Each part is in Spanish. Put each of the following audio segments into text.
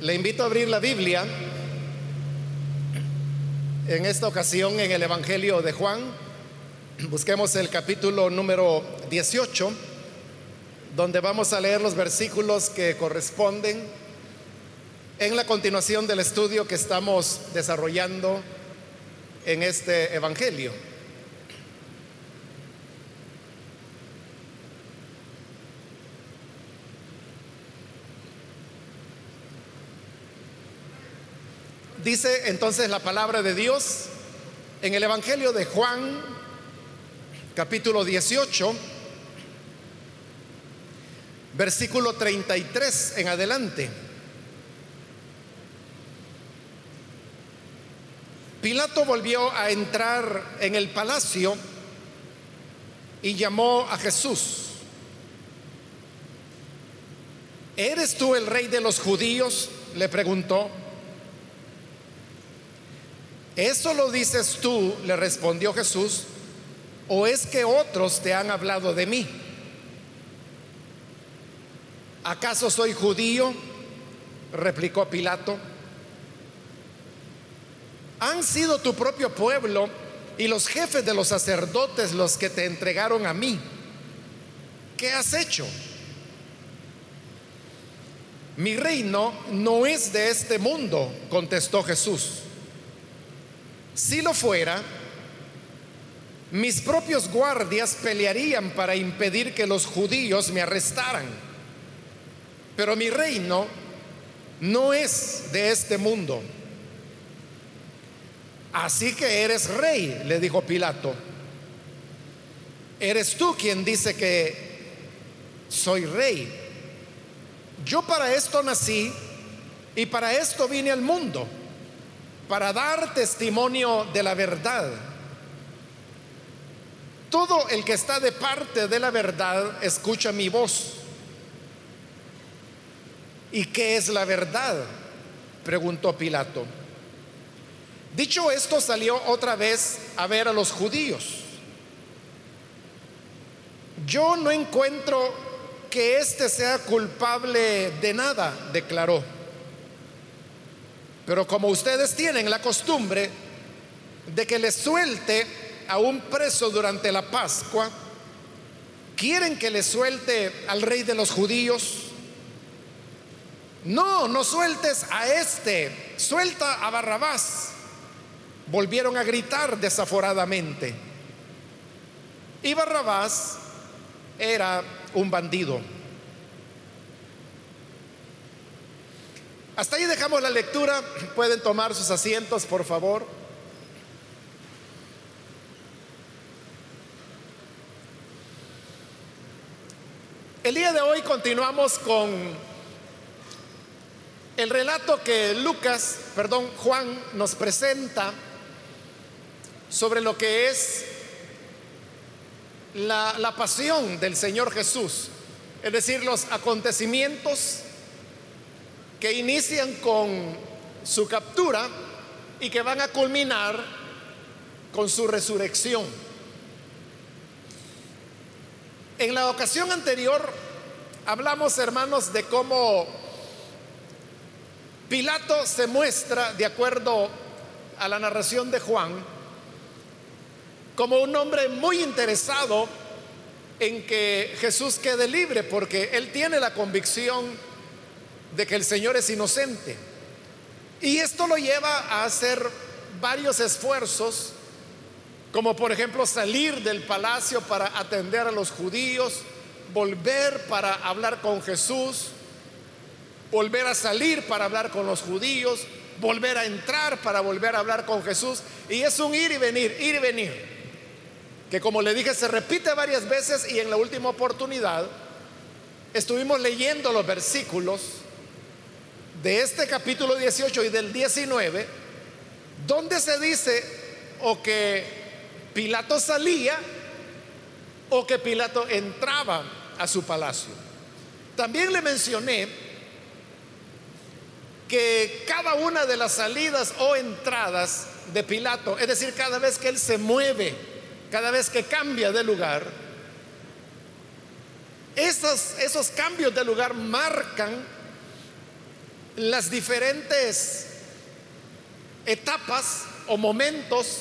Le invito a abrir la Biblia, en esta ocasión en el Evangelio de Juan. Busquemos el capítulo número 18, donde vamos a leer los versículos que corresponden en la continuación del estudio que estamos desarrollando en este Evangelio. Dice entonces la palabra de Dios en el Evangelio de Juan, capítulo 18, versículo 33 en adelante. Pilato volvió a entrar en el palacio y llamó a Jesús. ¿Eres tú el rey de los judíos? le preguntó. ¿Eso lo dices tú? le respondió Jesús. ¿O es que otros te han hablado de mí? ¿Acaso soy judío? replicó Pilato. Han sido tu propio pueblo y los jefes de los sacerdotes los que te entregaron a mí. ¿Qué has hecho? Mi reino no es de este mundo, contestó Jesús. Si lo fuera, mis propios guardias pelearían para impedir que los judíos me arrestaran. Pero mi reino no es de este mundo. Así que eres rey, le dijo Pilato. Eres tú quien dice que soy rey. Yo para esto nací y para esto vine al mundo para dar testimonio de la verdad. Todo el que está de parte de la verdad escucha mi voz. ¿Y qué es la verdad? preguntó Pilato. Dicho esto, salió otra vez a ver a los judíos. Yo no encuentro que éste sea culpable de nada, declaró. Pero como ustedes tienen la costumbre de que les suelte a un preso durante la Pascua, ¿quieren que le suelte al rey de los judíos? No, no sueltes a este, suelta a Barrabás. Volvieron a gritar desaforadamente. Y Barrabás era un bandido. Hasta ahí dejamos la lectura. Pueden tomar sus asientos, por favor. El día de hoy continuamos con el relato que Lucas, perdón, Juan nos presenta sobre lo que es la, la pasión del Señor Jesús, es decir, los acontecimientos que inician con su captura y que van a culminar con su resurrección. En la ocasión anterior hablamos, hermanos, de cómo Pilato se muestra, de acuerdo a la narración de Juan, como un hombre muy interesado en que Jesús quede libre, porque él tiene la convicción de que el Señor es inocente. Y esto lo lleva a hacer varios esfuerzos, como por ejemplo salir del palacio para atender a los judíos, volver para hablar con Jesús, volver a salir para hablar con los judíos, volver a entrar para volver a hablar con Jesús. Y es un ir y venir, ir y venir, que como le dije se repite varias veces y en la última oportunidad estuvimos leyendo los versículos de este capítulo 18 y del 19, donde se dice o que Pilato salía o que Pilato entraba a su palacio. También le mencioné que cada una de las salidas o entradas de Pilato, es decir, cada vez que él se mueve, cada vez que cambia de lugar, esos, esos cambios de lugar marcan las diferentes etapas o momentos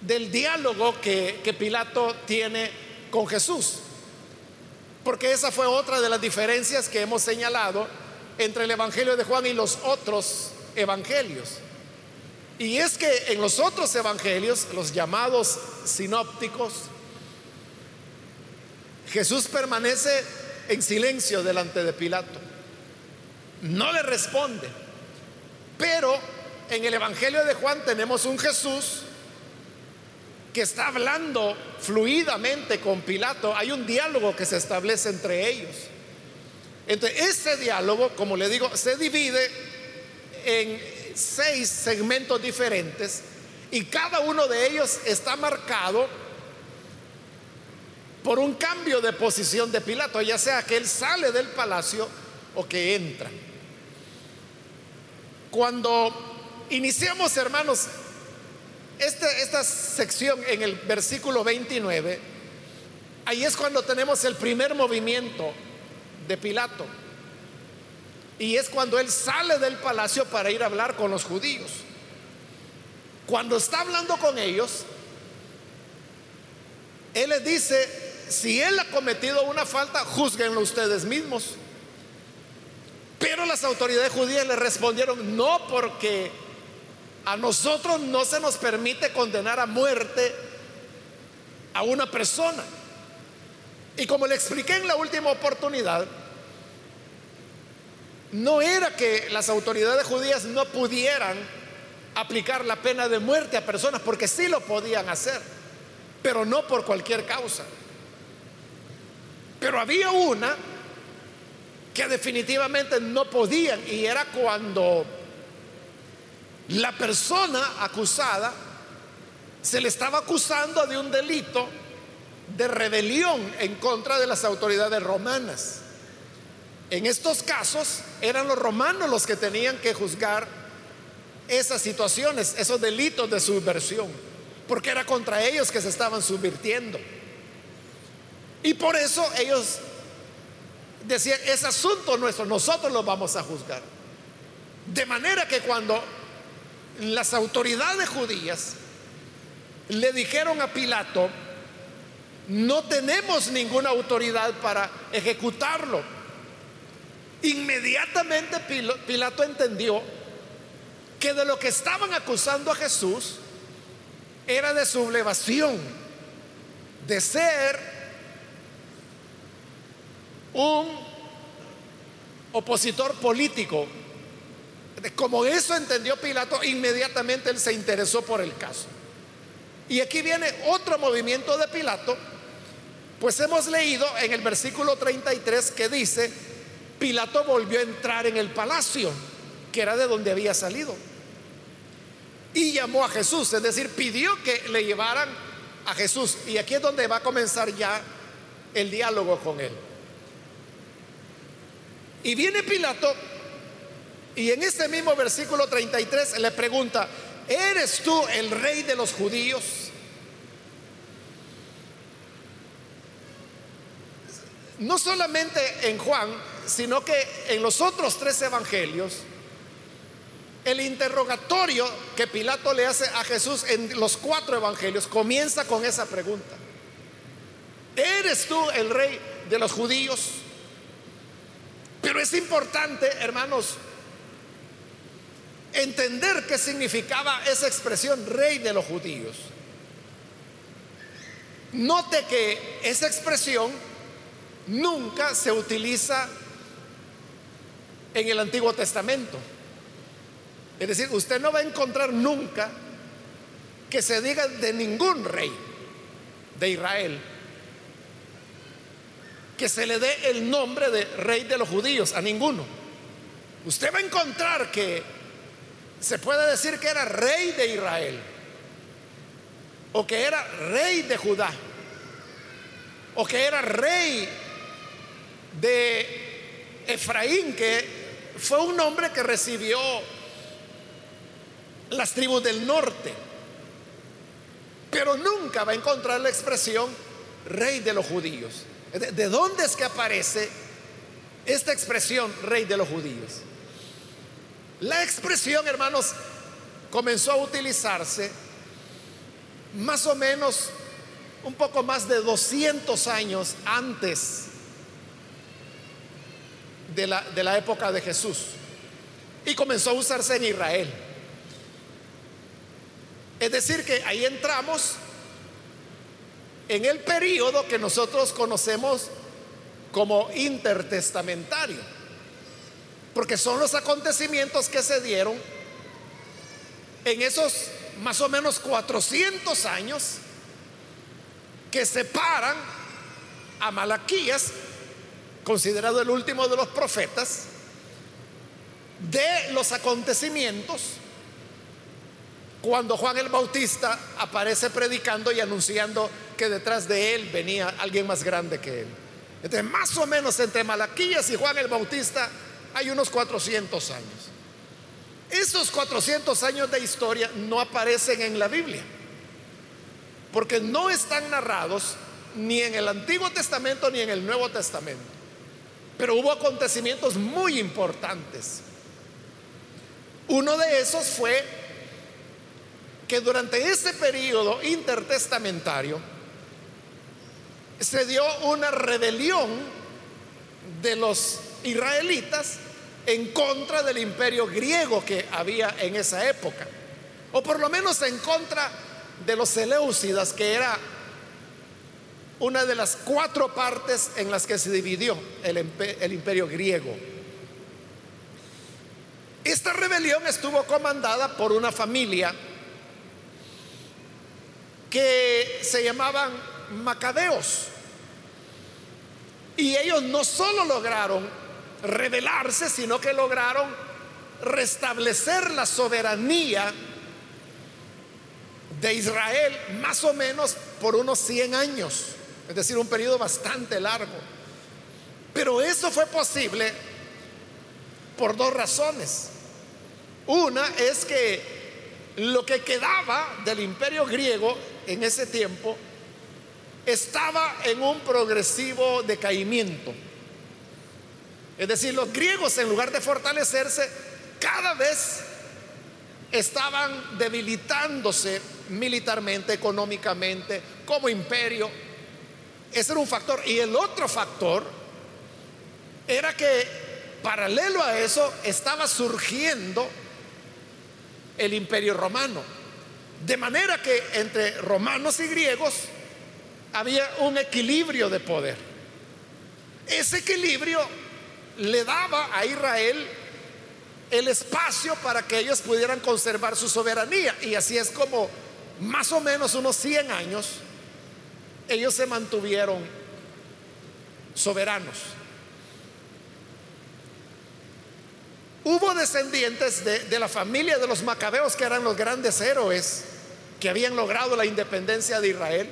del diálogo que, que, Pilato tiene con Jesús. Porque esa fue otra de las diferencias que hemos señalado entre el Evangelio de Juan y los otros evangelios. Y es que en los otros evangelios, los llamados sinópticos, Jesús permanece en silencio delante de Pilato. No le responde. Pero en el Evangelio de Juan tenemos un Jesús que está hablando fluidamente con Pilato. Hay un diálogo que se establece entre ellos. Entonces, ese diálogo, como le digo, se divide en seis segmentos diferentes y cada uno de ellos está marcado por un cambio de posición de Pilato, ya sea que él sale del palacio o que entra. Cuando iniciamos, hermanos, este, esta sección en el versículo 29, ahí es cuando tenemos el primer movimiento de Pilato. Y es cuando él sale del palacio para ir a hablar con los judíos. Cuando está hablando con ellos, él les dice, si él ha cometido una falta, juzguenlo ustedes mismos. Pero las autoridades judías le respondieron, no porque a nosotros no se nos permite condenar a muerte a una persona. Y como le expliqué en la última oportunidad, no era que las autoridades judías no pudieran aplicar la pena de muerte a personas, porque sí lo podían hacer, pero no por cualquier causa. Pero había una que definitivamente no podían y era cuando la persona acusada se le estaba acusando de un delito de rebelión en contra de las autoridades romanas. En estos casos eran los romanos los que tenían que juzgar esas situaciones, esos delitos de subversión, porque era contra ellos que se estaban subvirtiendo. Y por eso ellos decían, es asunto nuestro, nosotros lo vamos a juzgar. De manera que cuando las autoridades judías le dijeron a Pilato, no tenemos ninguna autoridad para ejecutarlo, Inmediatamente Pilato entendió que de lo que estaban acusando a Jesús era de sublevación, de ser un opositor político. Como eso entendió Pilato, inmediatamente él se interesó por el caso. Y aquí viene otro movimiento de Pilato, pues hemos leído en el versículo 33 que dice, Pilato volvió a entrar en el palacio, que era de donde había salido. Y llamó a Jesús, es decir, pidió que le llevaran a Jesús. Y aquí es donde va a comenzar ya el diálogo con él. Y viene Pilato y en ese mismo versículo 33 le pregunta, ¿eres tú el rey de los judíos? No solamente en Juan, sino que en los otros tres evangelios, el interrogatorio que Pilato le hace a Jesús en los cuatro evangelios comienza con esa pregunta. ¿Eres tú el rey de los judíos? Pero es importante, hermanos, entender qué significaba esa expresión rey de los judíos. Note que esa expresión nunca se utiliza en el Antiguo Testamento. Es decir, usted no va a encontrar nunca que se diga de ningún rey de Israel que se le dé el nombre de rey de los judíos, a ninguno. Usted va a encontrar que se puede decir que era rey de Israel o que era rey de Judá o que era rey de Efraín, que fue un hombre que recibió las tribus del norte, pero nunca va a encontrar la expresión rey de los judíos. ¿De dónde es que aparece esta expresión, rey de los judíos. La expresión, hermanos, comenzó a utilizarse más o menos un poco más de 200 años antes de la, de la época de Jesús. Y comenzó a usarse en Israel. Es decir, que ahí entramos en el periodo que nosotros conocemos como intertestamentario, porque son los acontecimientos que se dieron en esos más o menos 400 años que separan a Malaquías, considerado el último de los profetas, de los acontecimientos cuando Juan el Bautista aparece predicando y anunciando que detrás de él venía alguien más grande que él. Entonces, más o menos entre Malaquías y Juan el Bautista hay unos 400 años. Esos 400 años de historia no aparecen en la Biblia, porque no están narrados ni en el Antiguo Testamento ni en el Nuevo Testamento. Pero hubo acontecimientos muy importantes. Uno de esos fue que durante ese periodo intertestamentario se dio una rebelión de los israelitas en contra del imperio griego que había en esa época, o por lo menos en contra de los Seleucidas, que era una de las cuatro partes en las que se dividió el, el imperio griego. Esta rebelión estuvo comandada por una familia que se llamaban macabeos. Y ellos no solo lograron rebelarse, sino que lograron restablecer la soberanía de Israel más o menos por unos 100 años, es decir, un periodo bastante largo. Pero eso fue posible por dos razones. Una es que lo que quedaba del imperio griego en ese tiempo estaba en un progresivo decaimiento. Es decir, los griegos en lugar de fortalecerse, cada vez estaban debilitándose militarmente, económicamente, como imperio. Ese era un factor. Y el otro factor era que paralelo a eso estaba surgiendo el imperio romano. De manera que entre romanos y griegos había un equilibrio de poder. Ese equilibrio le daba a Israel el espacio para que ellos pudieran conservar su soberanía. Y así es como más o menos unos 100 años ellos se mantuvieron soberanos. Hubo descendientes de, la familia de los macabeos que eran los grandes héroes que habían logrado la independencia de Israel.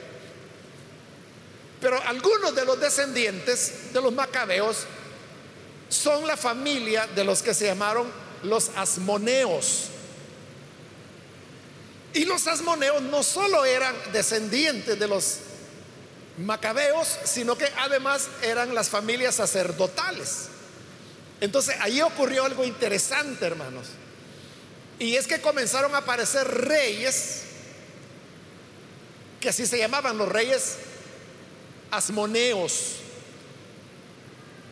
Pero algunos de los descendientes de los macabeos son la familia de los que se llamaron los asmoneos. Y los asmoneos no solo eran descendientes de los macabeos, sino que además eran las familias sacerdotales. Entonces ahí ocurrió algo interesante, hermanos. Y es que comenzaron a aparecer reyes, que así se llamaban los reyes asmoneos.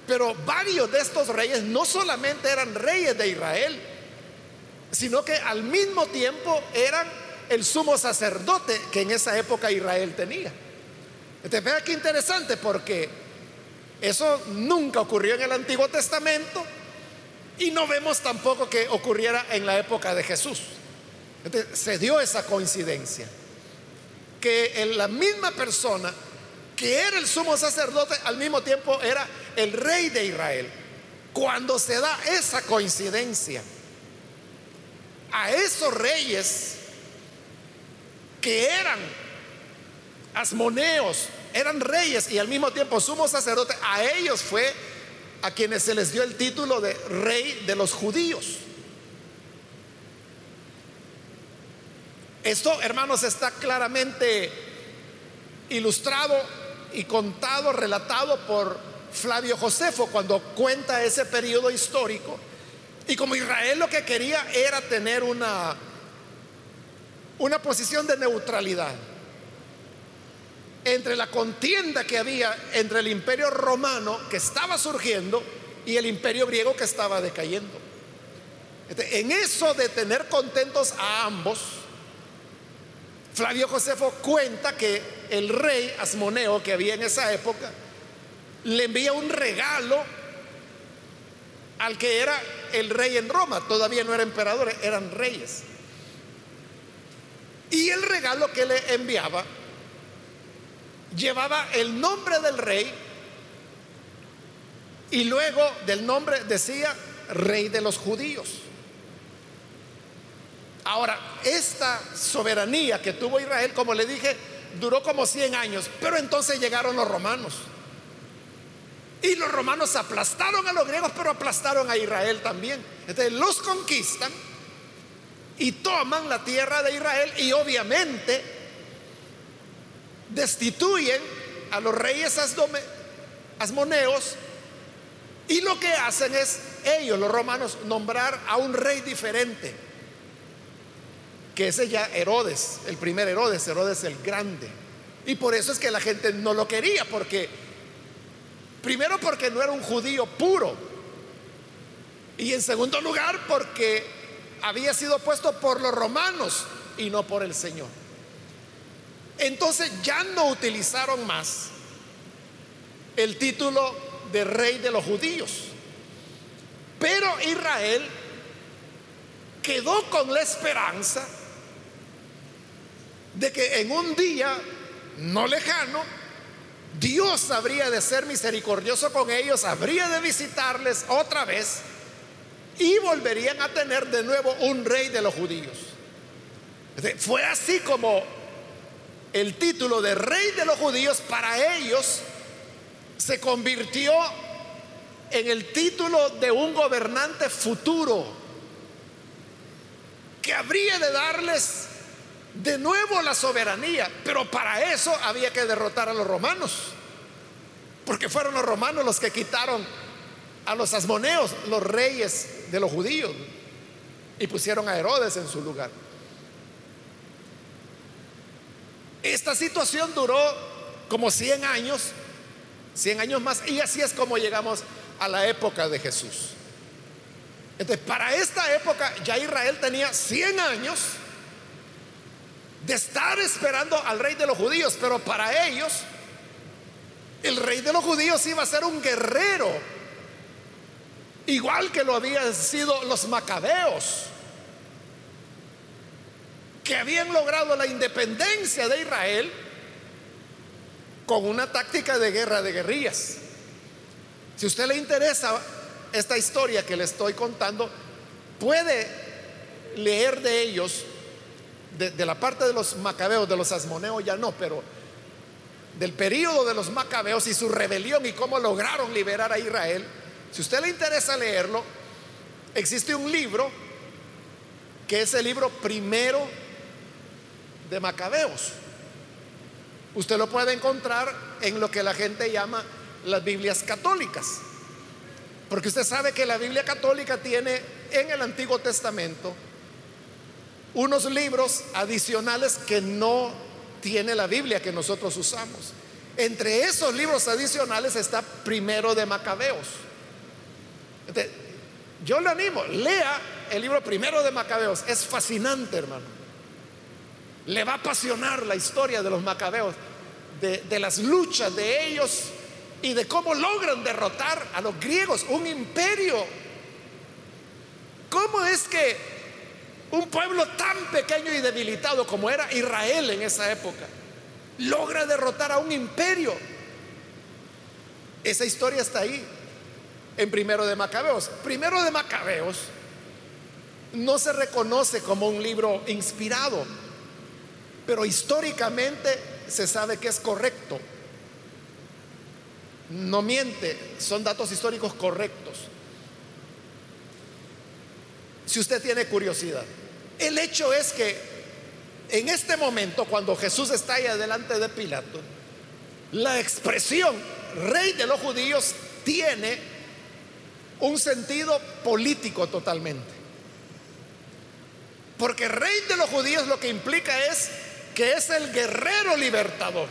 Pero varios de estos reyes no solamente eran reyes de Israel, sino que al mismo tiempo eran el sumo sacerdote que en esa época Israel tenía. Entonces, vea qué interesante porque eso nunca ocurrió en el Antiguo Testamento y no vemos tampoco que ocurriera en la época de Jesús. Se dio esa coincidencia, que en la misma persona que era el sumo sacerdote, al mismo tiempo era el rey de Israel. Cuando se da esa coincidencia, a esos reyes que eran asmoneos, eran reyes y al mismo tiempo sumo sacerdote, a ellos fue a quienes se les dio el título de rey de los judíos. Esto, hermanos, está claramente ilustrado y contado, relatado por Flavio Josefo cuando cuenta ese periodo histórico. Y como Israel lo que quería era tener una, una posición de neutralidad entre la contienda que había entre el imperio romano que estaba surgiendo y el imperio griego que estaba decayendo. Este, en eso de tener contentos a ambos, Flavio Josefo cuenta que el rey Asmoneo que había en esa época le envía un regalo al que era el rey en Roma, todavía no era emperador, eran reyes. Y el regalo que le enviaba llevaba el nombre del rey y luego del nombre decía rey de los judíos. Ahora, esta soberanía que tuvo Israel, como le dije, duró como 100 años, pero entonces llegaron los romanos. Y los romanos aplastaron a los griegos, pero aplastaron a Israel también. Entonces los conquistan y toman la tierra de Israel y obviamente destituyen a los reyes asmoneos y lo que hacen es ellos, los romanos, nombrar a un rey diferente, que ese ya Herodes, el primer Herodes, Herodes el Grande. Y por eso es que la gente no lo quería, porque primero porque no era un judío puro, y en segundo lugar porque había sido puesto por los romanos y no por el Señor. Entonces ya no utilizaron más el título de rey de los judíos. Pero Israel quedó con la esperanza de que en un día no lejano, Dios habría de ser misericordioso con ellos, habría de visitarles otra vez y volverían a tener de nuevo un rey de los judíos. Fue así como el título de rey de los judíos para ellos se convirtió en el título de un gobernante futuro que habría de darles de nuevo la soberanía, pero para eso había que derrotar a los romanos, porque fueron los romanos los que quitaron a los asmoneos, los reyes de los judíos, y pusieron a Herodes en su lugar. Esta situación duró como 100 años, 100 años más, y así es como llegamos a la época de Jesús. Entonces, para esta época ya Israel tenía 100 años de estar esperando al rey de los judíos, pero para ellos el rey de los judíos iba a ser un guerrero, igual que lo habían sido los macabeos, que habían logrado la independencia de Israel con una táctica de guerra de guerrillas. Si a usted le interesa esta historia que le estoy contando, puede leer de ellos, de, la parte de los macabeos, de los asmoneos ya no, pero del periodo de los macabeos y su rebelión y cómo lograron liberar a Israel. Si usted le interesa leerlo, existe un libro que es el libro primero de Macabeos. Usted lo puede encontrar en lo que la gente llama las Biblias católicas. Porque usted sabe que la Biblia católica tiene en el Antiguo Testamento unos libros adicionales que no tiene la Biblia que nosotros usamos. Entre esos libros adicionales está primero de Macabeos. yo le animo, lea el libro primero de Macabeos. Es fascinante, hermano. Le va a apasionar la historia de los Macabeos, de, las luchas de ellos y de cómo logran derrotar a los griegos, un imperio. ¿Cómo es que un pueblo tan pequeño y debilitado como era Israel en esa época logra derrotar a un imperio? Esa historia está ahí en Primero de Macabeos. Primero de Macabeos no se reconoce como un libro inspirado, pero históricamente se sabe que es correcto no miente, son datos históricos correctos. Si usted tiene curiosidad, el hecho es que en este momento, cuando Jesús está ahí delante de Pilato, la expresión rey de los judíos tiene un sentido político totalmente. Porque rey de los judíos lo que implica es que es el guerrero libertador.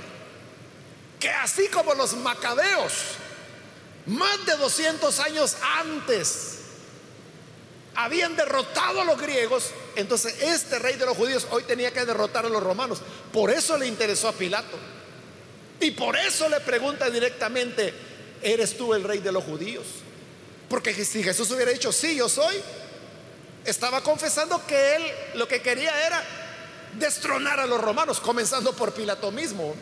Que así como los macabeos, más de 200 años antes, habían derrotado a los griegos, entonces este rey de los judíos hoy tenía que derrotar a los romanos. Por eso le interesó a Pilato. Y por eso le pregunta directamente, ¿eres tú el rey de los judíos? Porque si Jesús hubiera dicho, sí, yo soy, estaba confesando que él lo que quería era destronar a los romanos, comenzando por Pilato mismo.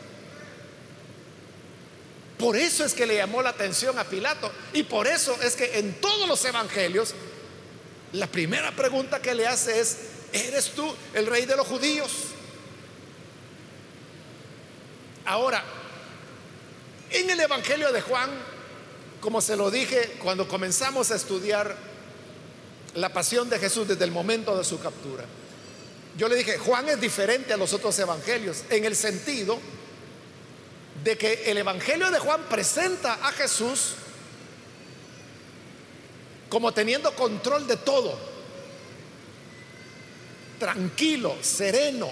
Por eso es que le llamó la atención a Pilato. Y por eso es que en todos los evangelios, la primera pregunta que le hace es, ¿eres tú el rey de los judíos? Ahora, en el Evangelio de Juan, como se lo dije cuando comenzamos a estudiar la pasión de Jesús desde el momento de su captura, yo le dije, Juan es diferente a los otros evangelios en el sentido de que el Evangelio de Juan presenta a Jesús como teniendo control de todo, tranquilo, sereno,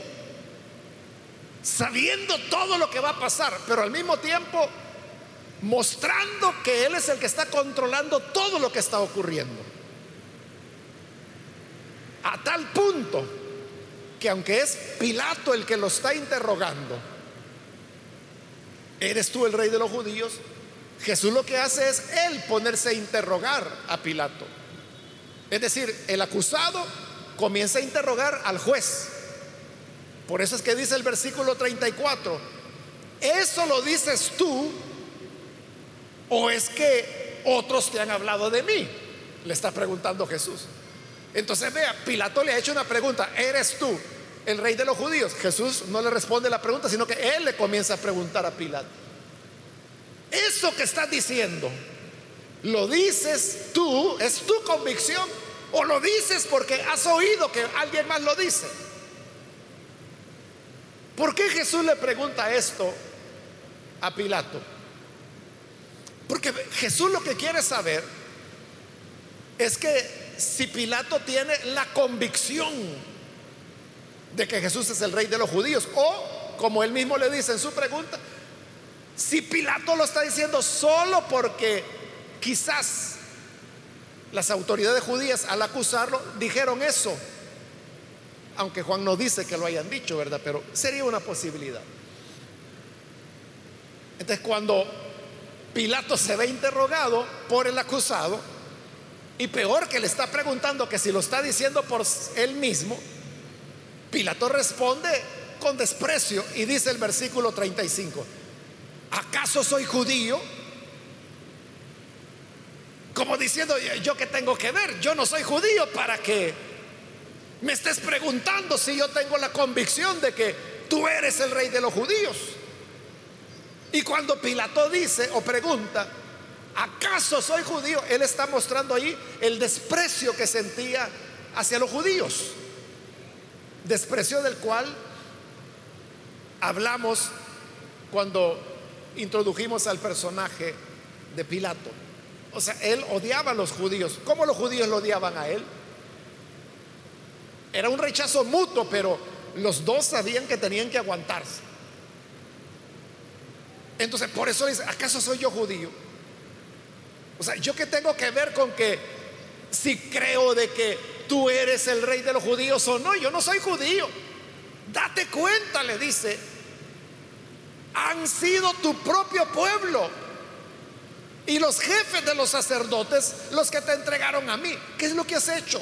sabiendo todo lo que va a pasar, pero al mismo tiempo mostrando que Él es el que está controlando todo lo que está ocurriendo. A tal punto que aunque es Pilato el que lo está interrogando, ¿eres tú el rey de los judíos? Jesús lo que hace es él ponerse a interrogar a Pilato. Es decir, el acusado comienza a interrogar al juez. Por eso es que dice el versículo 34, ¿eso lo dices tú o es que otros te han hablado de mí? Le está preguntando Jesús. Entonces vea, Pilato le ha hecho una pregunta, ¿eres tú el rey de los judíos? Jesús no le responde la pregunta, sino que él le comienza a preguntar a Pilato. Eso que estás diciendo, ¿lo dices tú? ¿Es tu convicción? ¿O lo dices porque has oído que alguien más lo dice? ¿Por qué Jesús le pregunta esto a Pilato? Porque Jesús lo que quiere saber es que si Pilato tiene la convicción de que Jesús es el rey de los judíos o, como él mismo le dice en su pregunta, si Pilato lo está diciendo solo porque quizás las autoridades judías al acusarlo dijeron eso, aunque Juan no dice que lo hayan dicho, ¿verdad? Pero sería una posibilidad. Entonces cuando Pilato se ve interrogado por el acusado, y peor que le está preguntando que si lo está diciendo por él mismo, Pilato responde con desprecio y dice el versículo 35, ¿acaso soy judío? Como diciendo, yo que tengo que ver, yo no soy judío para que me estés preguntando si yo tengo la convicción de que tú eres el rey de los judíos. Y cuando Pilato dice o pregunta, ¿acaso soy judío? Él está mostrando ahí el desprecio que sentía hacia los judíos. Desprecio del cual hablamos cuando introdujimos al personaje de Pilato. O sea, él odiaba a los judíos. ¿Cómo los judíos lo odiaban a él? Era un rechazo mutuo, pero los dos sabían que tenían que aguantarse. Entonces, por eso dice, ¿acaso soy yo judío? O sea, ¿yo qué tengo que ver con que si creo de que tú eres el rey de los judíos o no? Yo no soy judío. Date cuenta, le dice, han sido tu propio pueblo y los jefes de los sacerdotes los que te entregaron a mí. ¿Qué es lo que has hecho?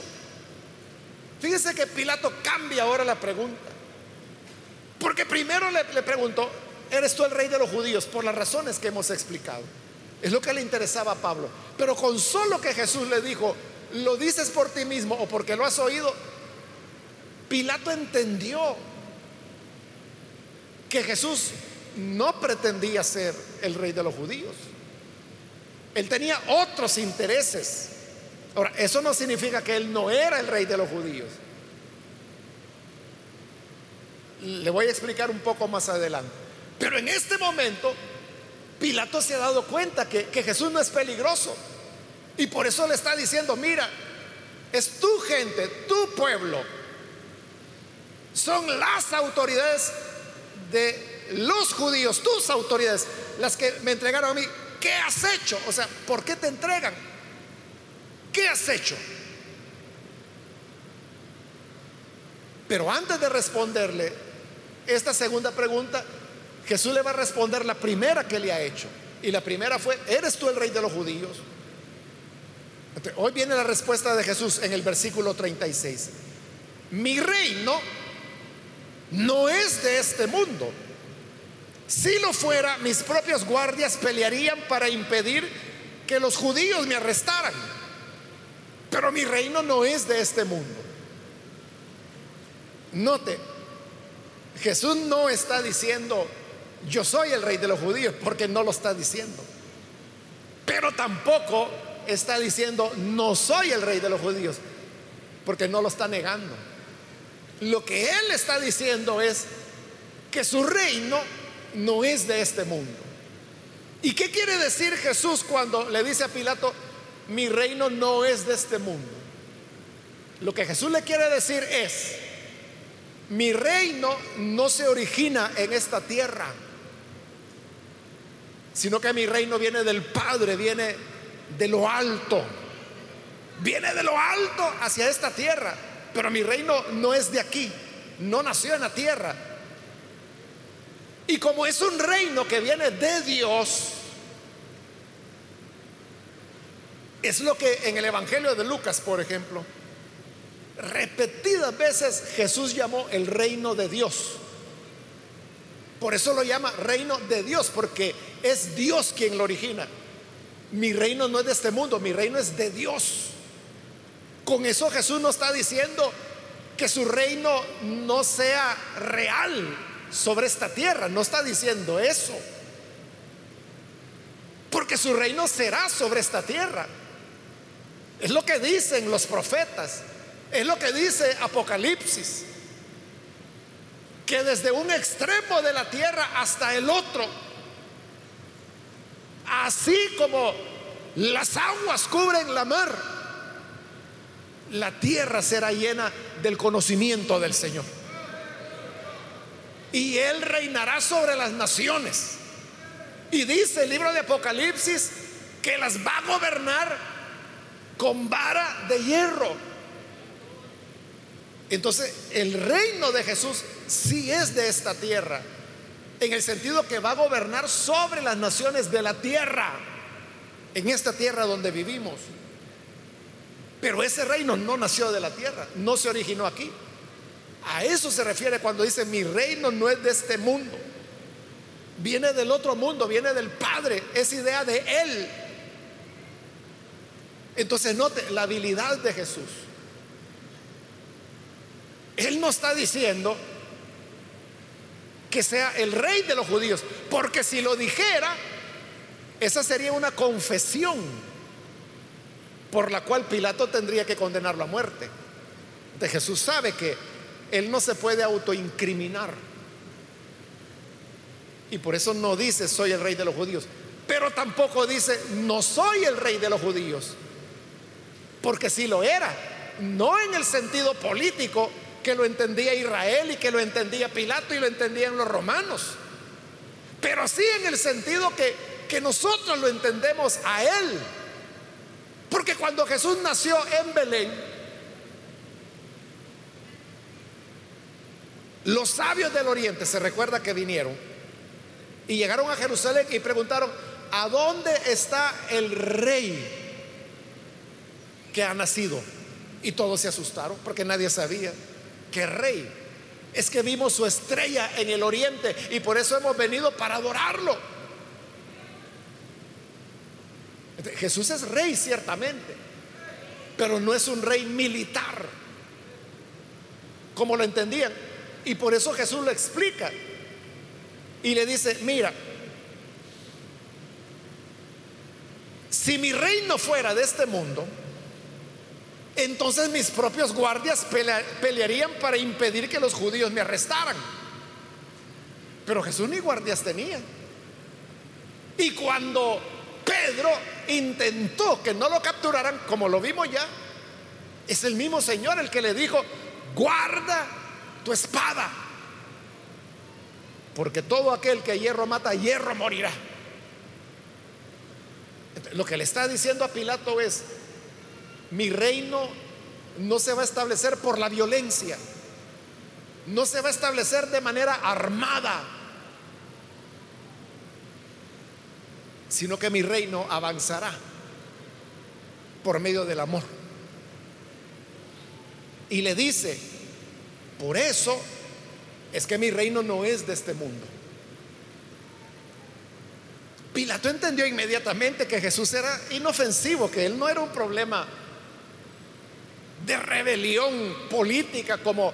Fíjese que Pilato cambia ahora la pregunta. Porque primero le, le preguntó, ¿eres tú el rey de los judíos? Por las razones que hemos explicado. Es lo que le interesaba a Pablo. Pero con solo que Jesús le dijo, lo dices por ti mismo o porque lo has oído, Pilato entendió que Jesús no pretendía ser el rey de los judíos. Él tenía otros intereses. Ahora, eso no significa que él no era el rey de los judíos. Le voy a explicar un poco más adelante. Pero en este momento Pilato se ha dado cuenta que, que Jesús no es peligroso. Y por eso le está diciendo, mira, es tu gente, tu pueblo. Son las autoridades de los judíos, tus autoridades, las que me entregaron a mí. ¿Qué has hecho? O sea, ¿por qué te entregan? ¿Qué has hecho? Pero antes de responderle esta segunda pregunta, Jesús le va a responder la primera que le ha hecho. Y la primera fue, ¿eres tú el rey de los judíos? hoy viene la respuesta de Jesús en el versículo 36. Mi reino no es de este mundo. Si lo fuera, mis propios guardias pelearían para impedir que los judíos me arrestaran. Pero mi reino no es de este mundo. Note, Jesús no está diciendo, yo soy el rey de los judíos, porque no lo está diciendo. Pero tampoco está diciendo, no soy el rey de los judíos, porque no lo está negando. Lo que él está diciendo es que su reino no es de este mundo. ¿Y qué quiere decir Jesús cuando le dice a Pilato, mi reino no es de este mundo? Lo que Jesús le quiere decir es, mi reino no se origina en esta tierra, sino que mi reino viene del Padre, viene de lo alto, viene de lo alto hacia esta tierra, pero mi reino no es de aquí, no nació en la tierra. Y como es un reino que viene de Dios, es lo que en el Evangelio de Lucas, por ejemplo, repetidas veces Jesús llamó el reino de Dios. Por eso lo llama reino de Dios, porque es Dios quien lo origina. Mi reino no es de este mundo, mi reino es de Dios. Con eso Jesús no está diciendo que su reino no sea real sobre esta tierra, no está diciendo eso. Porque su reino será sobre esta tierra. Es lo que dicen los profetas. Es lo que dice Apocalipsis, que desde un extremo de la tierra hasta el otro, así como las aguas cubren la mar, la tierra será llena del conocimiento del Señor. Y Él reinará sobre las naciones. Y dice el libro de Apocalipsis que las va a gobernar con vara de hierro. Entonces, el reino de Jesús sí es de esta tierra, en el sentido que va a gobernar sobre las naciones de la tierra, en esta tierra donde vivimos. Pero ese reino no nació de la tierra, no se originó aquí. A eso se refiere cuando dice, mi reino no es de este mundo. Viene del otro mundo, viene del Padre, es idea de Él. Entonces note la habilidad de Jesús. Él no está diciendo que sea el rey de los judíos, porque si lo dijera, esa sería una confesión por la cual Pilato tendría que condenarlo a muerte. De Jesús sabe que él no se puede autoincriminar. Y por eso no dice soy el rey de los judíos, pero tampoco dice no soy el rey de los judíos, porque si lo era, no en el sentido político, que lo entendía Israel y que lo entendía Pilato y lo entendían los romanos. Pero sí en el sentido que, que nosotros lo entendemos a Él. Porque cuando Jesús nació en Belén, los sabios del oriente se recuerda que vinieron y llegaron a Jerusalén y preguntaron, ¿a dónde está el rey que ha nacido? Y todos se asustaron porque nadie sabía que rey. Es que vimos su estrella en el oriente y por eso hemos venido para adorarlo. Jesús es rey ciertamente, pero no es un rey militar, como lo entendían. Y por eso Jesús lo explica. Y le dice, mira, si mi reino fuera de este mundo, entonces mis propios guardias pelearían para impedir que los judíos me arrestaran. Pero Jesús ni guardias tenía. Y cuando Pedro intentó que no lo capturaran, como lo vimos ya, es el mismo Señor el que le dijo, guarda tu espada, porque todo aquel que hierro mata, hierro morirá. Lo que le está diciendo a Pilato es, mi reino no se va a establecer por la violencia, no se va a establecer de manera armada, sino que mi reino avanzará por medio del amor. Y le dice, por eso es que mi reino no es de este mundo. Pilato entendió inmediatamente que Jesús era inofensivo, que él no era un problema de rebelión política como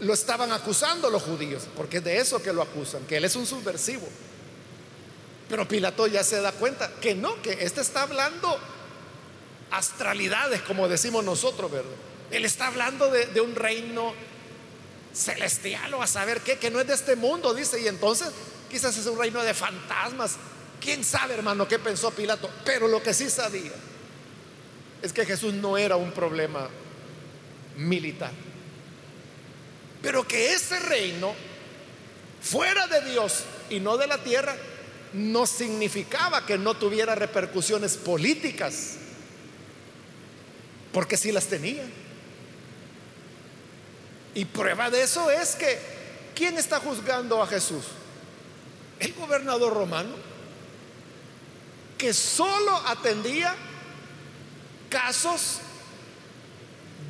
lo estaban acusando los judíos, porque es de eso que lo acusan, que él es un subversivo. Pero Pilato ya se da cuenta que no, que este está hablando astralidades, como decimos nosotros, ¿verdad? Él está hablando de, de un reino celestial o a saber qué, que no es de este mundo, dice, y entonces quizás es un reino de fantasmas, ¿Quién sabe, hermano, qué pensó Pilato? Pero lo que sí sabía es que Jesús no era un problema militar. Pero que ese reino fuera de Dios y no de la tierra no significaba que no tuviera repercusiones políticas, porque sí las tenía. Y prueba de eso es que, ¿quién está juzgando a Jesús? El gobernador romano que solo atendía casos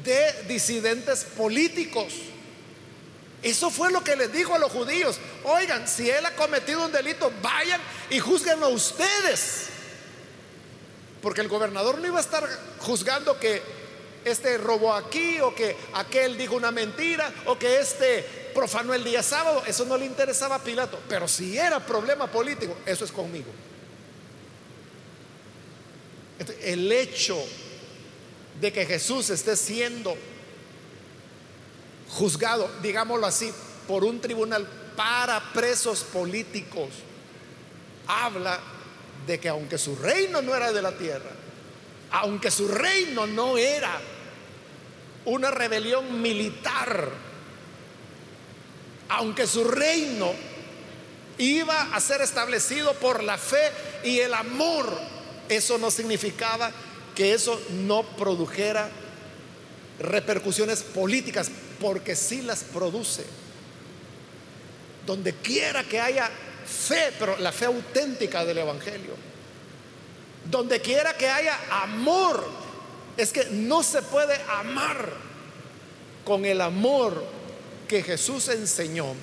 de disidentes políticos. Eso fue lo que les dijo a los judíos. Oigan, si él ha cometido un delito, vayan y juzguenlo ustedes. Porque el gobernador no iba a estar juzgando que este robó aquí o que aquel dijo una mentira o que este profanó el día sábado. Eso no le interesaba a Pilato. Pero si era problema político, eso es conmigo. El hecho de que Jesús esté siendo juzgado, digámoslo así, por un tribunal para presos políticos, habla de que aunque su reino no era de la tierra, aunque su reino no era una rebelión militar, aunque su reino iba a ser establecido por la fe y el amor eso no significaba que eso no produjera repercusiones políticas, porque sí las produce. Donde quiera que haya fe, pero la fe auténtica del Evangelio. Donde quiera que haya amor, es que no se puede amar con el amor que Jesús enseñó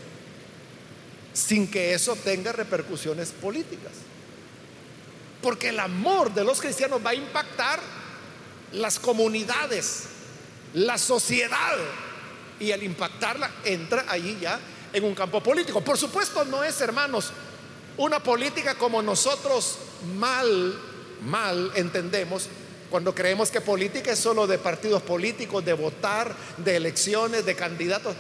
sin que eso tenga repercusiones políticas. Porque el amor de los cristianos va a impactar las comunidades, la sociedad. Y al impactarla entra allí ya en un campo político. Por supuesto no es, hermanos, una política como nosotros mal, mal entendemos cuando creemos que política es solo de partidos políticos, de votar, de elecciones, de candidatos.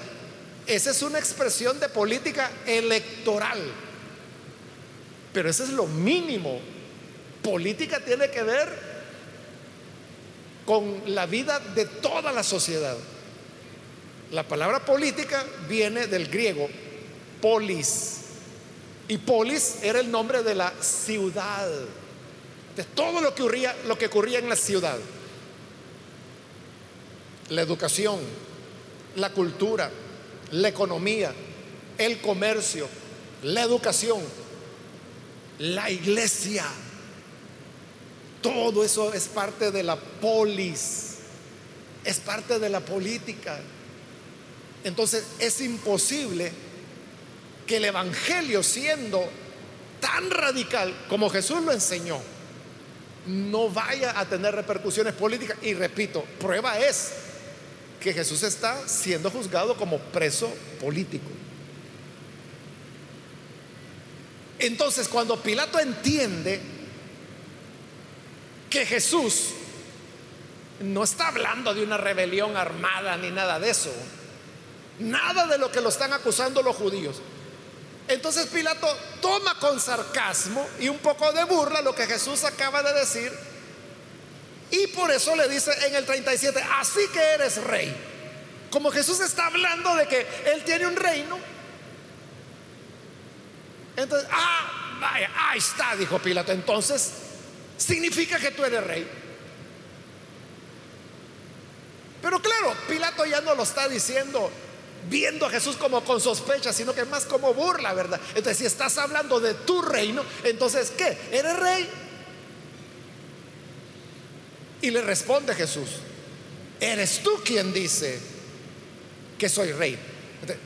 Esa es una expresión de política electoral. Pero eso es lo mínimo Política tiene que ver con la vida de toda la sociedad. La palabra política viene del griego polis. Y polis era el nombre de la ciudad, de todo lo que ocurría, lo que ocurría en la ciudad. La educación, la cultura, la economía, el comercio, la educación, la iglesia todo eso es parte de la polis, es parte de la política. Entonces es imposible que el Evangelio siendo tan radical como Jesús lo enseñó, no vaya a tener repercusiones políticas. Y repito, prueba es que Jesús está siendo juzgado como preso político. Entonces cuando Pilato entiende que Jesús no está hablando de una rebelión armada ni nada de eso. Nada de lo que lo están acusando los judíos. Entonces Pilato toma con sarcasmo y un poco de burla lo que Jesús acaba de decir y por eso le dice en el 37, así que eres rey. Como Jesús está hablando de que Él tiene un reino. Entonces, ah, vaya, ahí está, dijo Pilato. Entonces, significa que tú eres rey. Pero claro, Pilato ya no lo está diciendo viendo a Jesús como con sospecha, sino que más como burla, ¿verdad? Entonces, si estás hablando de tu reino, entonces, ¿qué? ¿Eres rey? Y le responde Jesús, eres tú quien dice que soy rey.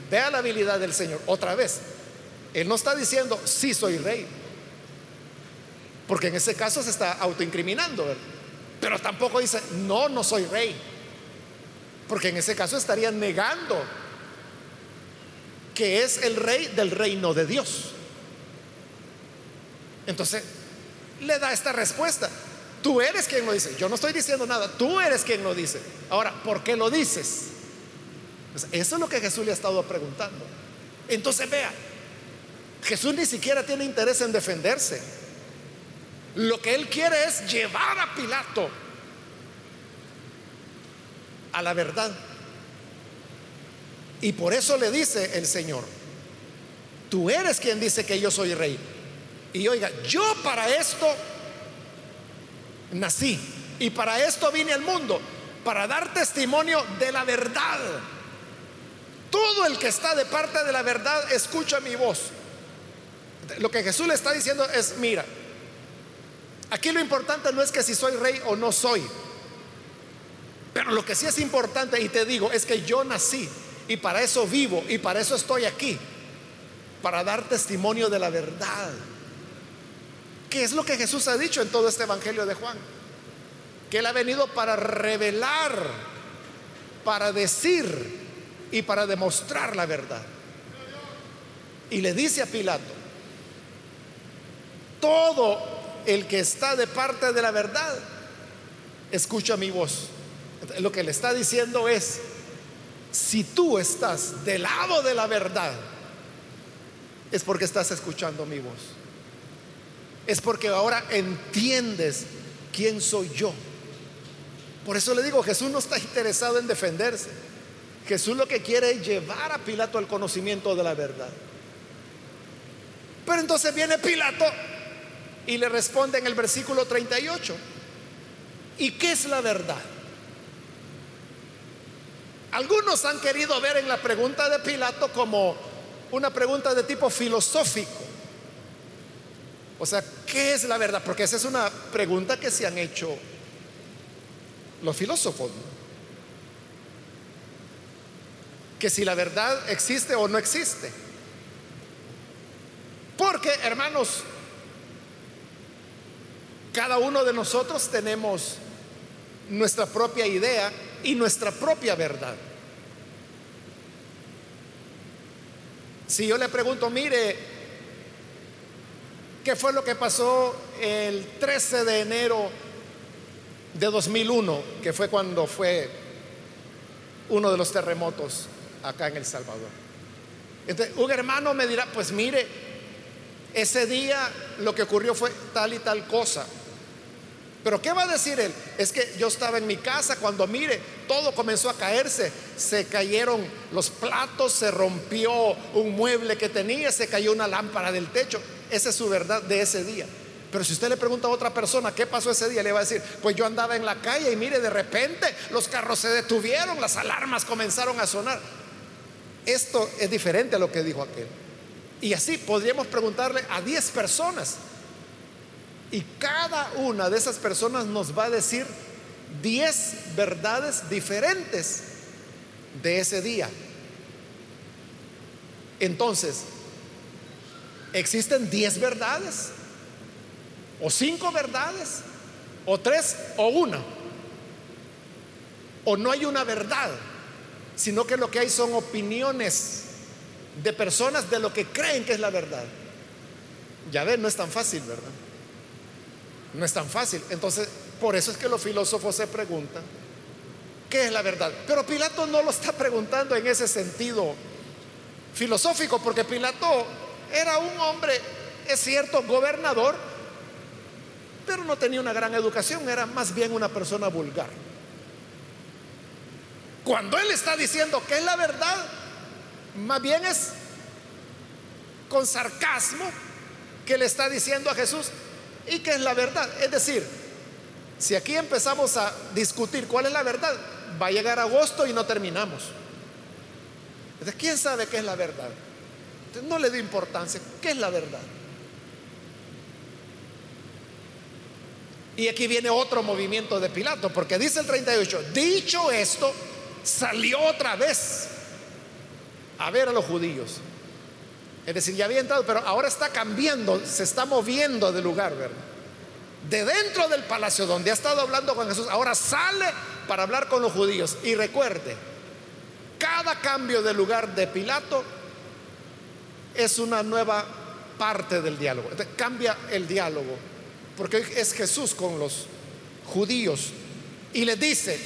vea la habilidad del Señor otra vez. Él no está diciendo, sí soy rey. Porque en ese caso se está autoincriminando. Pero tampoco dice, no, no soy rey. Porque en ese caso estaría negando que es el rey del reino de Dios. Entonces, le da esta respuesta. Tú eres quien lo dice. Yo no estoy diciendo nada. Tú eres quien lo dice. Ahora, ¿por qué lo dices? Pues eso es lo que Jesús le ha estado preguntando. Entonces vea, Jesús ni siquiera tiene interés en defenderse. Lo que él quiere es llevar a Pilato a la verdad. Y por eso le dice el Señor, tú eres quien dice que yo soy rey. Y oiga, yo para esto nací. Y para esto vine al mundo, para dar testimonio de la verdad. Todo el que está de parte de la verdad escucha mi voz. Lo que Jesús le está diciendo es, mira, aquí lo importante no es que si soy rey o no soy. Pero lo que sí es importante, y te digo, es que yo nací y para eso vivo y para eso estoy aquí, para dar testimonio de la verdad. ¿Qué es lo que Jesús ha dicho en todo este Evangelio de Juan? Que Él ha venido para revelar, para decir y para demostrar la verdad. Y le dice a Pilato, todo el que está de parte de la verdad, escucha mi voz. Lo que le está diciendo es, si tú estás del lado de la verdad, es porque estás escuchando mi voz es porque ahora entiendes quién soy yo. Por eso le digo, Jesús no está interesado en defenderse. Jesús lo que quiere es llevar a Pilato al conocimiento de la verdad. Pero entonces viene Pilato y le responde en el versículo 38. ¿Y qué es la verdad? Algunos han querido ver en la pregunta de Pilato como una pregunta de tipo filosófico. O sea, ¿qué es la verdad? Porque esa es una pregunta que se han hecho los filósofos. Que si la verdad existe o no existe. Porque, hermanos, cada uno de nosotros tenemos nuestra propia idea y nuestra propia verdad. Si yo le pregunto, mire, ¿Qué fue lo que pasó el 13 de enero de 2001, que fue cuando fue uno de los terremotos acá en El Salvador? Entonces, un hermano me dirá, pues mire, ese día lo que ocurrió fue tal y tal cosa. Pero ¿qué va a decir él? Es que yo estaba en mi casa cuando mire, todo comenzó a caerse. Se cayeron los platos, se rompió un mueble que tenía, se cayó una lámpara del techo. Esa es su verdad de ese día. Pero si usted le pregunta a otra persona qué pasó ese día, le va a decir, pues yo andaba en la calle y mire, de repente los carros se detuvieron, las alarmas comenzaron a sonar. Esto es diferente a lo que dijo aquel. Y así podríamos preguntarle a 10 personas. Y cada una de esas personas nos va a decir 10 verdades diferentes de ese día. Entonces, ¿Existen 10 verdades? ¿O 5 verdades? ¿O 3 o 1? ¿O no hay una verdad? Sino que lo que hay son opiniones de personas de lo que creen que es la verdad. Ya ven, no es tan fácil, ¿verdad? No es tan fácil. Entonces, por eso es que los filósofos se preguntan, ¿qué es la verdad? Pero Pilato no lo está preguntando en ese sentido filosófico, porque Pilato era un hombre, es cierto, gobernador, pero no tenía una gran educación, era más bien una persona vulgar. Cuando él está diciendo que es la verdad, más bien es con sarcasmo que le está diciendo a Jesús y que es la verdad. Es decir, si aquí empezamos a discutir cuál es la verdad, va a llegar agosto y no terminamos. ¿quién sabe qué es la verdad? no le dé importancia. ¿Qué es la verdad? Y aquí viene otro movimiento de Pilato, porque dice el 38, dicho esto, salió otra vez a ver a los judíos. Es decir, ya había entrado, pero ahora está cambiando, se está moviendo de lugar, ¿verdad? De dentro del palacio donde ha estado hablando con Jesús, ahora sale para hablar con los judíos. Y recuerde, cada cambio de lugar de Pilato es una nueva parte del diálogo. cambia el diálogo, porque es Jesús con los judíos y les dice,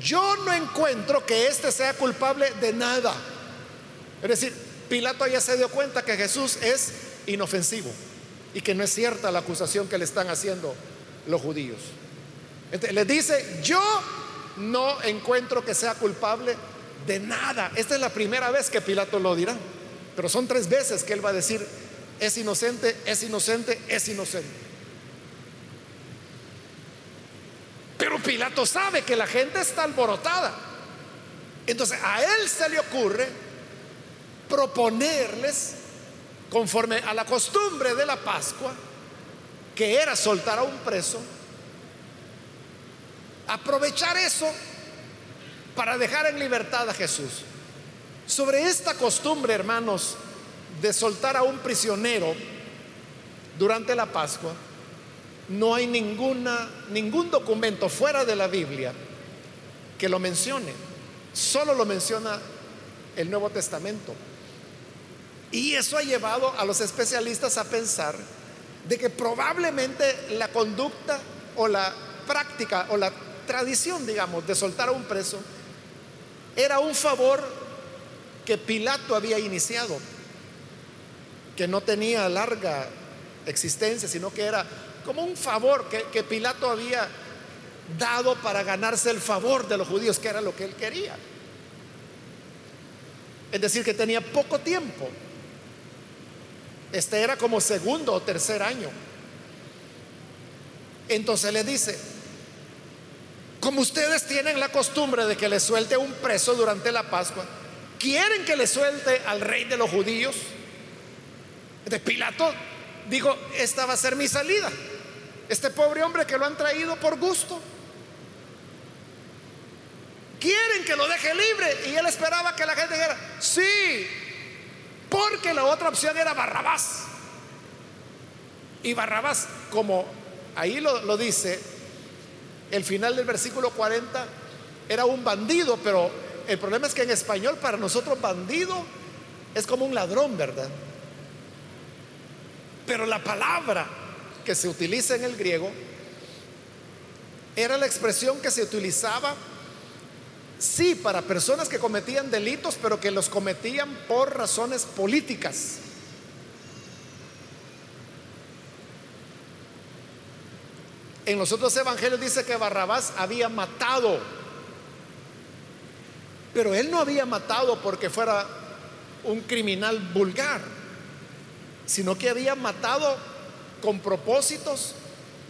yo no encuentro que éste sea culpable de nada. Es decir, Pilato ya se dio cuenta que Jesús es inofensivo y que no es cierta la acusación que le están haciendo los judíos. Entonces, le dice, yo no encuentro que sea culpable de nada. Esta es la primera vez que Pilato lo dirá, pero son tres veces que él va a decir, es inocente, es inocente, es inocente. Pero Pilato sabe que la gente está alborotada. Entonces a él se le ocurre proponerles, conforme a la costumbre de la Pascua, que era soltar a un preso, aprovechar eso para dejar en libertad a Jesús. Sobre esta costumbre, hermanos, de soltar a un prisionero durante la Pascua, no hay ninguna, ningún documento fuera de la Biblia que lo mencione. Solo lo menciona el Nuevo Testamento. Y eso ha llevado a los especialistas a pensar de que probablemente la conducta o la práctica o la tradición, digamos, de soltar a un preso era un favor que Pilato había iniciado, que no tenía larga existencia, sino que era como un favor que, Pilato había dado para ganarse el favor de los judíos, que era lo que él quería. Es decir, que tenía poco tiempo. Este era como segundo o tercer año. Entonces le dice, como ustedes tienen la costumbre de que le suelte un preso durante la Pascua, ¿quieren que le suelte al rey de los judíos? De Pilato dijo, esta va a ser mi salida. Este pobre hombre que lo han traído por gusto. Quieren que lo deje libre. Y él esperaba que la gente dijera, sí, porque la otra opción era Barrabás. Y Barrabás, como ahí lo, dice, el final del versículo 40 era un bandido, pero el problema es que en español para nosotros bandido es como un ladrón, ¿verdad? Pero la palabra que se utiliza en el griego era la expresión que se utilizaba, sí, para personas que cometían delitos, pero que los cometían por razones políticas. En los otros evangelios dice que Barrabás había matado, pero él no había matado porque fuera un criminal vulgar, sino que había matado con propósitos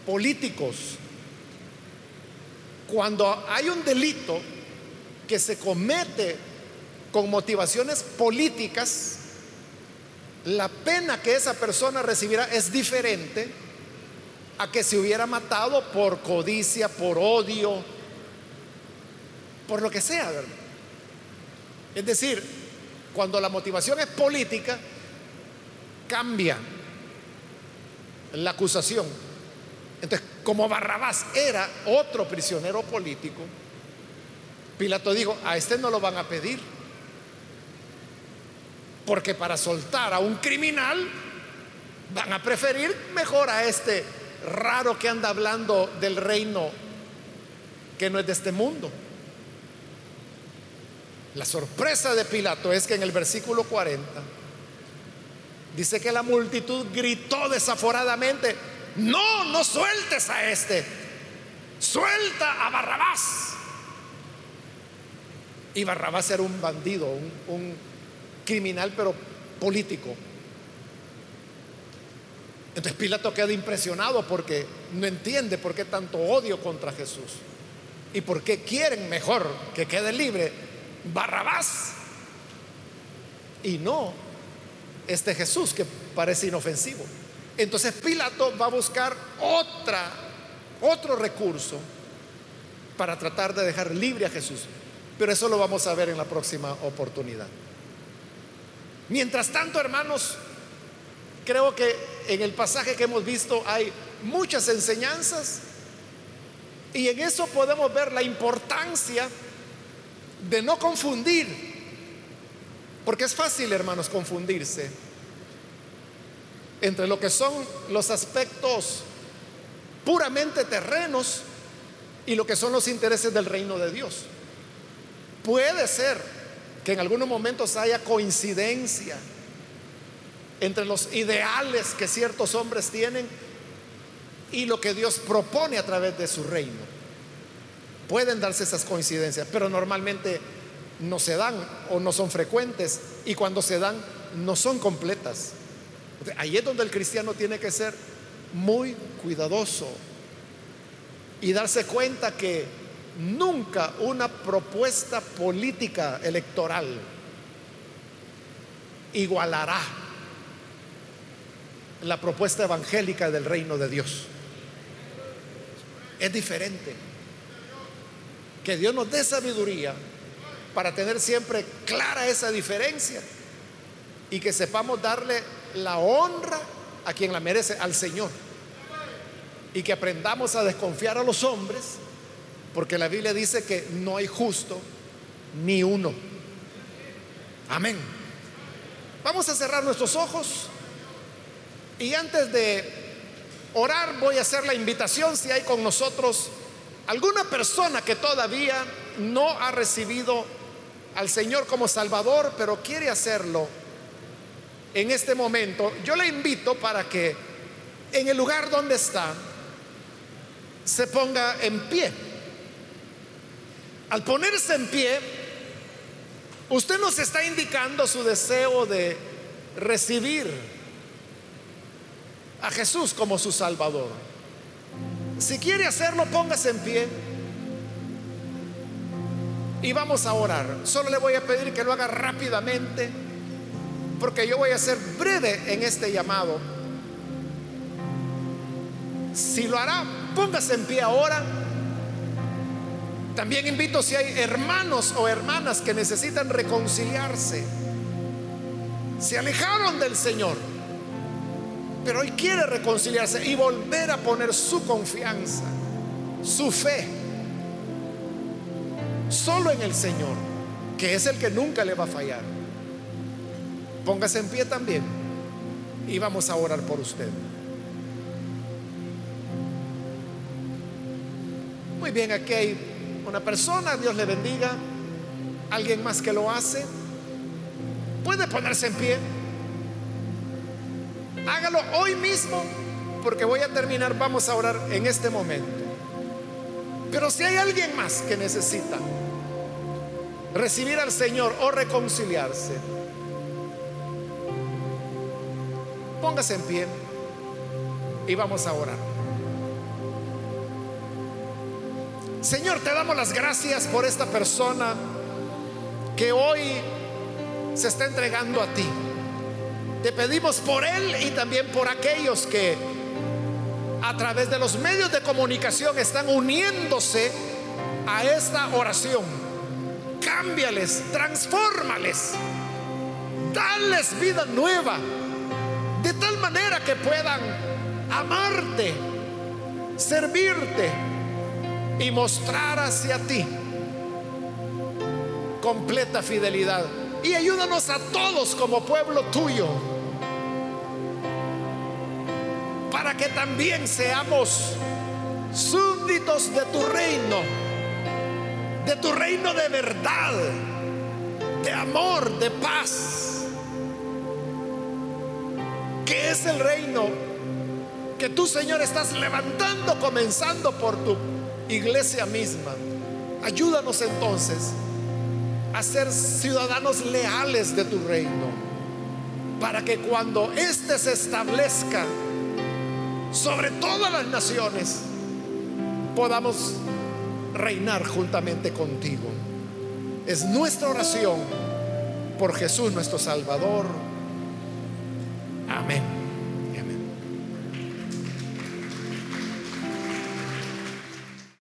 políticos. Cuando hay un delito que se comete con motivaciones políticas, la pena que esa persona recibirá es diferente a que se hubiera matado por codicia, por odio, por lo que sea, Es decir, cuando la motivación es política, cambia la acusación. Entonces, como Barrabás era otro prisionero político, Pilato dijo, a este no lo van a pedir, porque para soltar a un criminal van a preferir mejor a este raro que anda hablando del reino que no es de este mundo. La sorpresa de Pilato es que en el versículo 40 dice que la multitud gritó desaforadamente, no, no sueltes a este, suelta a Barrabás. Y Barrabás era un bandido, un, criminal, pero político. Entonces Pilato queda impresionado porque no entiende por qué tanto odio contra Jesús y por qué quieren mejor que quede libre Barrabás y no este Jesús que parece inofensivo. Entonces Pilato va a buscar otra otro recurso para tratar de dejar libre a Jesús. Pero eso lo vamos a ver en la próxima oportunidad. Mientras tanto, hermanos, creo que en el pasaje que hemos visto hay muchas enseñanzas y en eso podemos ver la importancia de no confundir, porque es fácil, hermanos, confundirse entre lo que son los aspectos puramente terrenos y lo que son los intereses del reino de Dios. Puede ser que en algunos momentos haya coincidencia entre los ideales que ciertos hombres tienen y lo que Dios propone a través de su reino. Pueden darse esas coincidencias, pero normalmente no se dan o no son frecuentes y cuando se dan no son completas. Ahí es donde el cristiano tiene que ser muy cuidadoso y darse cuenta que nunca una propuesta política electoral igualará la propuesta evangélica del reino de Dios. Es diferente. Que Dios nos dé sabiduría para tener siempre clara esa diferencia y que sepamos darle la honra a quien la merece, al Señor. Y que aprendamos a desconfiar a los hombres, porque la Biblia dice que no hay justo ni uno. Amén. Vamos a cerrar nuestros ojos y antes de orar voy a hacer la invitación si hay con nosotros alguna persona que todavía no ha recibido al Señor como Salvador, pero quiere hacerlo en este momento, yo le invito para que en el lugar donde está se ponga en pie. Al ponerse en pie, usted nos está indicando su deseo de recibir a Jesús como su Salvador. Si quiere hacerlo, póngase en pie. Y vamos a orar. Solo le voy a pedir que lo haga rápidamente porque yo voy a ser breve en este llamado. Si lo hará, póngase en pie ahora. También invito si hay hermanos o hermanas que necesitan reconciliarse. Se alejaron del Señor, pero hoy quiere reconciliarse y volver a poner su confianza, su fe, solo en el Señor, que es el que nunca le va a fallar. Póngase en pie también y vamos a orar por usted. Muy bien, aquí hay una persona, Dios le bendiga. Alguien más que lo hace. Puede ponerse en pie. Hágalo hoy mismo porque voy a terminar, vamos a orar en este momento. Pero si hay alguien más que necesita recibir al Señor o reconciliarse, Póngase en pie y vamos a orar. Señor, te damos las gracias por esta persona que hoy se está entregando a ti. Te pedimos por él y también por aquellos que a través de los medios de comunicación están uniéndose a esta oración. Cámbiales, transfórmales, dales vida nueva de tal manera que puedan amarte, servirte y mostrar hacia ti completa fidelidad. Y ayúdanos a todos como pueblo tuyo para que también seamos súbditos de tu reino, de tu reino de verdad, de amor, de paz, que es el reino que tú, Señor, estás levantando, comenzando por tu iglesia misma. Ayúdanos entonces a ser ciudadanos leales de tu reino, para que cuando éste se establezca sobre todas las naciones, podamos reinar juntamente contigo. Es nuestra oración por Jesús nuestro Salvador. Amén.